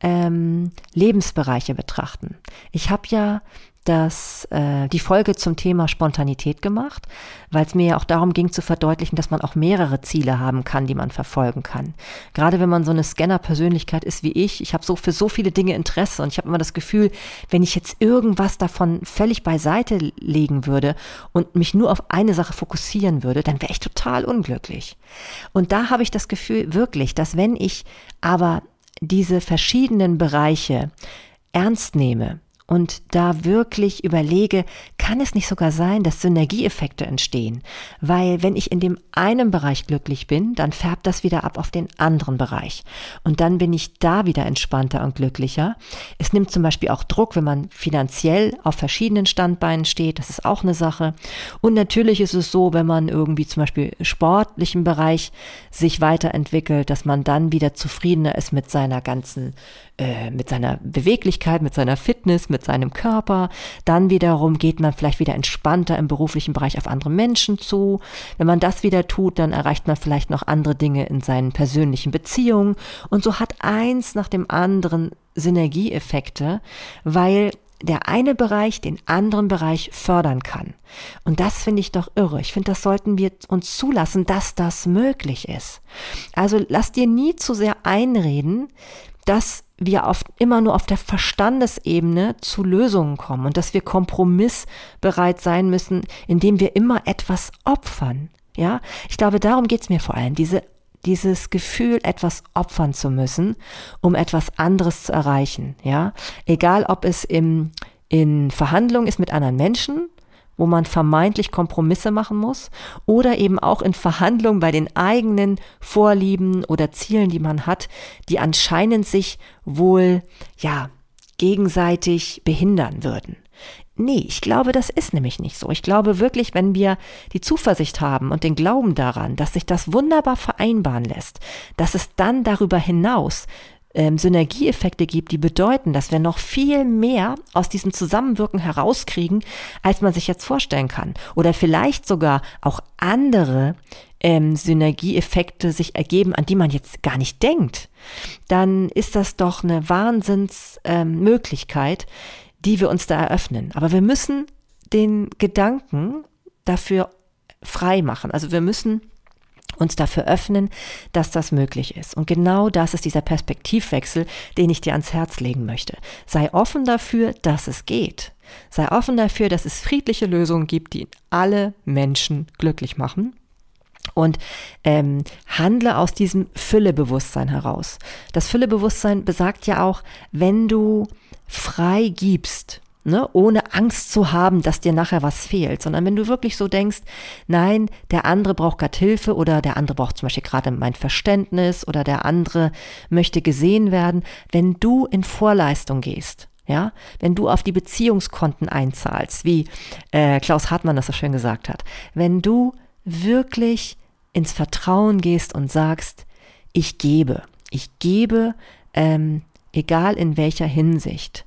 S1: ähm, Lebensbereiche betrachten. Ich habe ja das, äh, die Folge zum Thema Spontanität gemacht, weil es mir ja auch darum ging zu verdeutlichen, dass man auch mehrere Ziele haben kann, die man verfolgen kann. Gerade wenn man so eine Scanner-Persönlichkeit ist wie ich, ich habe so für so viele Dinge Interesse und ich habe immer das Gefühl, wenn ich jetzt irgendwas davon völlig beiseite legen würde und mich nur auf eine Sache fokussieren würde, dann wäre ich total unglücklich. Und da habe ich das Gefühl wirklich, dass wenn ich aber diese verschiedenen Bereiche ernst nehme, und da wirklich überlege, kann es nicht sogar sein, dass Synergieeffekte entstehen? Weil wenn ich in dem einen Bereich glücklich bin, dann färbt das wieder ab auf den anderen Bereich. Und dann bin ich da wieder entspannter und glücklicher. Es nimmt zum Beispiel auch Druck, wenn man finanziell auf verschiedenen Standbeinen steht. Das ist auch eine Sache. Und natürlich ist es so, wenn man irgendwie zum Beispiel sportlichen Bereich sich weiterentwickelt, dass man dann wieder zufriedener ist mit seiner ganzen äh, mit seiner Beweglichkeit, mit seiner Fitness, mit seinem Körper. Dann wiederum geht man vielleicht wieder entspannter im beruflichen Bereich auf andere Menschen zu. Wenn man das wieder tut, dann erreicht man vielleicht noch andere Dinge in seinen persönlichen Beziehungen. Und so hat eins nach dem anderen Synergieeffekte, weil der eine Bereich den anderen Bereich fördern kann. Und das finde ich doch irre. Ich finde, das sollten wir uns zulassen, dass das möglich ist. Also lass dir nie zu sehr einreden, dass wir oft immer nur auf der Verstandesebene zu Lösungen kommen und dass wir kompromissbereit sein müssen, indem wir immer etwas opfern. Ja, ich glaube, darum geht's mir vor allem, diese dieses Gefühl, etwas opfern zu müssen, um etwas anderes zu erreichen. Ja, egal ob es im, in Verhandlungen ist mit anderen Menschen wo man vermeintlich Kompromisse machen muss oder eben auch in Verhandlungen bei den eigenen Vorlieben oder Zielen, die man hat, die anscheinend sich wohl, ja, gegenseitig behindern würden. Nee, ich glaube, das ist nämlich nicht so. Ich glaube wirklich, wenn wir die Zuversicht haben und den Glauben daran, dass sich das wunderbar vereinbaren lässt, dass es dann darüber hinaus ähm, Synergieeffekte gibt, die bedeuten, dass wir noch viel mehr aus diesem Zusammenwirken herauskriegen, als man sich jetzt vorstellen kann. Oder vielleicht sogar auch andere ähm, Synergieeffekte sich ergeben, an die man jetzt gar nicht denkt, dann ist das doch eine Wahnsinnsmöglichkeit, ähm, die wir uns da eröffnen. Aber wir müssen den Gedanken dafür frei machen. Also wir müssen uns dafür öffnen, dass das möglich ist. Und genau das ist dieser Perspektivwechsel, den ich dir ans Herz legen möchte. Sei offen dafür, dass es geht. Sei offen dafür, dass es friedliche Lösungen gibt, die alle Menschen glücklich machen. Und ähm, handle aus diesem Füllebewusstsein heraus. Das Füllebewusstsein besagt ja auch, wenn du frei gibst, Ne, ohne Angst zu haben, dass dir nachher was fehlt, sondern wenn du wirklich so denkst, nein, der andere braucht gerade Hilfe oder der andere braucht zum Beispiel gerade mein Verständnis oder der andere möchte gesehen werden, wenn du in Vorleistung gehst, ja, wenn du auf die Beziehungskonten einzahlst, wie äh, Klaus Hartmann das so schön gesagt hat, wenn du wirklich ins Vertrauen gehst und sagst, ich gebe, ich gebe, ähm, egal in welcher Hinsicht,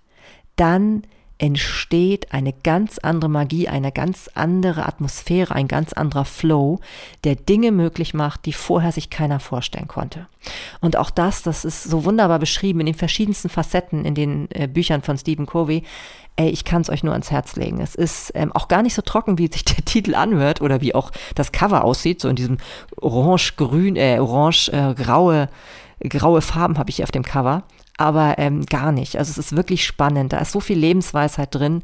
S1: dann entsteht eine ganz andere Magie, eine ganz andere Atmosphäre, ein ganz anderer Flow, der Dinge möglich macht, die vorher sich keiner vorstellen konnte. Und auch das, das ist so wunderbar beschrieben in den verschiedensten Facetten in den äh, Büchern von Stephen Covey. Ey, ich kann es euch nur ans Herz legen. Es ist ähm, auch gar nicht so trocken, wie sich der Titel anhört oder wie auch das Cover aussieht, so in diesem orange-grün, äh, orange-graue äh, graue Farben habe ich hier auf dem Cover. Aber ähm, gar nicht. Also es ist wirklich spannend. Da ist so viel Lebensweisheit drin.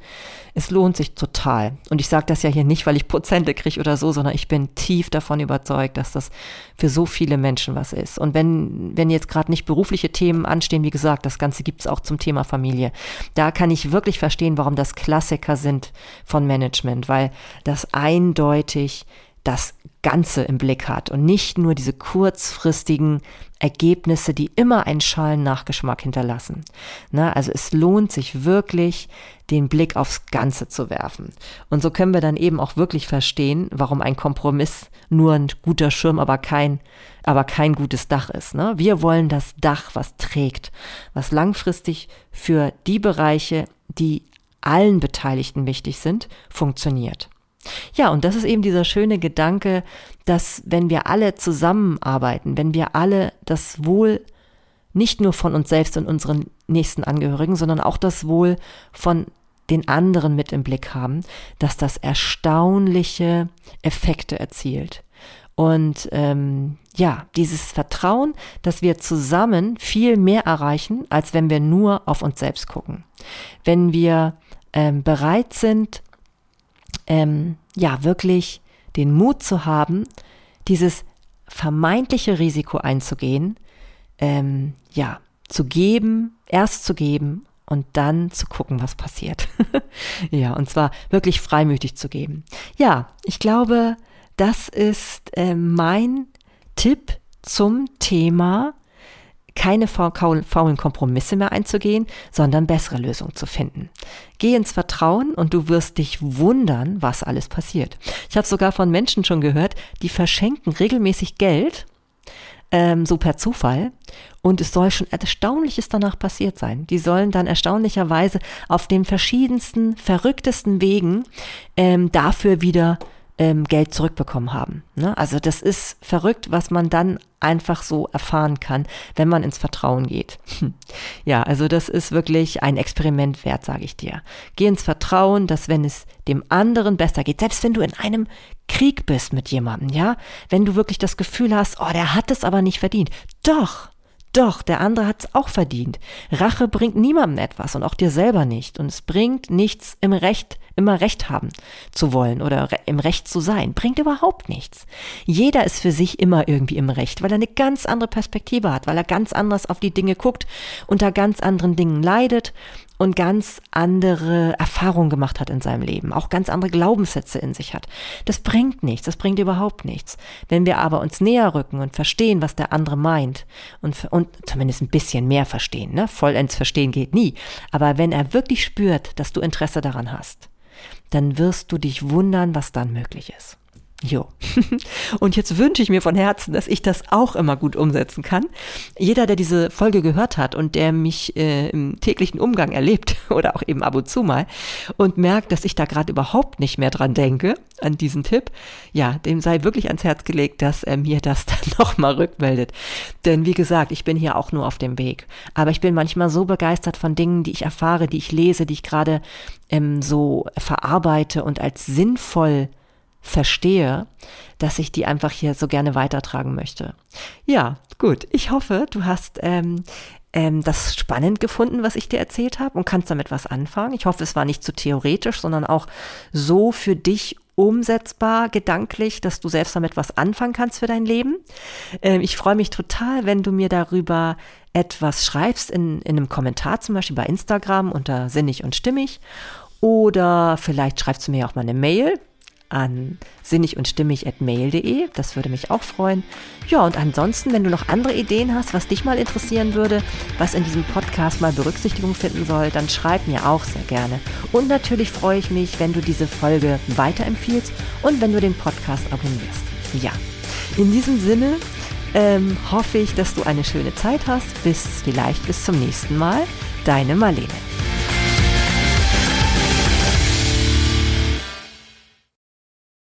S1: Es lohnt sich total. Und ich sage das ja hier nicht, weil ich Prozente kriege oder so, sondern ich bin tief davon überzeugt, dass das für so viele Menschen was ist. Und wenn, wenn jetzt gerade nicht berufliche Themen anstehen, wie gesagt, das Ganze gibt es auch zum Thema Familie. Da kann ich wirklich verstehen, warum das Klassiker sind von Management, weil das eindeutig das Ganze im Blick hat und nicht nur diese kurzfristigen Ergebnisse, die immer einen schalen Nachgeschmack hinterlassen. Na, also es lohnt sich wirklich, den Blick aufs Ganze zu werfen. Und so können wir dann eben auch wirklich verstehen, warum ein Kompromiss nur ein guter Schirm, aber kein, aber kein gutes Dach ist. Ne? Wir wollen das Dach, was trägt, was langfristig für die Bereiche, die allen Beteiligten wichtig sind, funktioniert. Ja, und das ist eben dieser schöne Gedanke, dass wenn wir alle zusammenarbeiten, wenn wir alle das Wohl nicht nur von uns selbst und unseren nächsten Angehörigen, sondern auch das Wohl von den anderen mit im Blick haben, dass das erstaunliche Effekte erzielt. Und ähm, ja, dieses Vertrauen, dass wir zusammen viel mehr erreichen, als wenn wir nur auf uns selbst gucken. Wenn wir ähm, bereit sind, ähm, ja, wirklich den Mut zu haben, dieses vermeintliche Risiko einzugehen, ähm, ja, zu geben, erst zu geben und dann zu gucken, was passiert. ja, und zwar wirklich freimütig zu geben. Ja, ich glaube, das ist äh, mein Tipp zum Thema keine faulen Kompromisse mehr einzugehen, sondern bessere Lösungen zu finden. Geh ins Vertrauen und du wirst dich wundern, was alles passiert. Ich habe sogar von Menschen schon gehört, die verschenken regelmäßig Geld, ähm, so per Zufall, und es soll schon Erstaunliches danach passiert sein. Die sollen dann erstaunlicherweise auf den verschiedensten, verrücktesten Wegen ähm, dafür wieder ähm, Geld zurückbekommen haben. Ne? Also das ist verrückt, was man dann einfach so erfahren kann, wenn man ins Vertrauen geht. Ja, also das ist wirklich ein Experiment wert, sage ich dir. Geh ins Vertrauen, dass wenn es dem anderen besser geht, selbst wenn du in einem Krieg bist mit jemandem, ja, wenn du wirklich das Gefühl hast, oh, der hat es aber nicht verdient. Doch, doch, der andere hat es auch verdient. Rache bringt niemandem etwas und auch dir selber nicht. Und es bringt nichts im Recht, immer Recht haben zu wollen oder im Recht zu sein. Bringt überhaupt nichts. Jeder ist für sich immer irgendwie im Recht, weil er eine ganz andere Perspektive hat, weil er ganz anders auf die Dinge guckt, unter ganz anderen Dingen leidet und ganz andere Erfahrungen gemacht hat in seinem Leben, auch ganz andere Glaubenssätze in sich hat. Das bringt nichts, das bringt überhaupt nichts. Wenn wir aber uns näher rücken und verstehen, was der andere meint und, und zumindest ein bisschen mehr verstehen, ne? vollends verstehen geht nie, aber wenn er wirklich spürt, dass du Interesse daran hast, dann wirst du dich wundern, was dann möglich ist. Jo. Und jetzt wünsche ich mir von Herzen, dass ich das auch immer gut umsetzen kann. Jeder, der diese Folge gehört hat und der mich äh, im täglichen Umgang erlebt oder auch eben ab und zu mal und merkt, dass ich da gerade überhaupt nicht mehr dran denke, an diesen Tipp, ja, dem sei wirklich ans Herz gelegt, dass er mir das dann nochmal rückmeldet. Denn wie gesagt, ich bin hier auch nur auf dem Weg. Aber ich bin manchmal so begeistert von Dingen, die ich erfahre, die ich lese, die ich gerade ähm, so verarbeite und als sinnvoll verstehe, dass ich die einfach hier so gerne weitertragen möchte. Ja, gut. Ich hoffe, du hast ähm, ähm, das spannend gefunden, was ich dir erzählt habe und kannst damit was anfangen. Ich hoffe, es war nicht zu theoretisch, sondern auch so für dich umsetzbar, gedanklich, dass du selbst damit was anfangen kannst für dein Leben. Ähm, ich freue mich total, wenn du mir darüber etwas schreibst in, in einem Kommentar, zum Beispiel bei Instagram unter Sinnig und Stimmig. Oder vielleicht schreibst du mir auch mal eine Mail an sinnig und stimmig at mail.de. Das würde mich auch freuen. Ja, und ansonsten, wenn du noch andere Ideen hast, was dich mal interessieren würde, was in diesem Podcast mal Berücksichtigung finden soll, dann schreib mir auch sehr gerne. Und natürlich freue ich mich, wenn du diese Folge weiterempfiehlst und wenn du den Podcast abonnierst. Ja, in diesem Sinne ähm, hoffe ich, dass du eine schöne Zeit hast. Bis vielleicht bis zum nächsten Mal. Deine Marlene.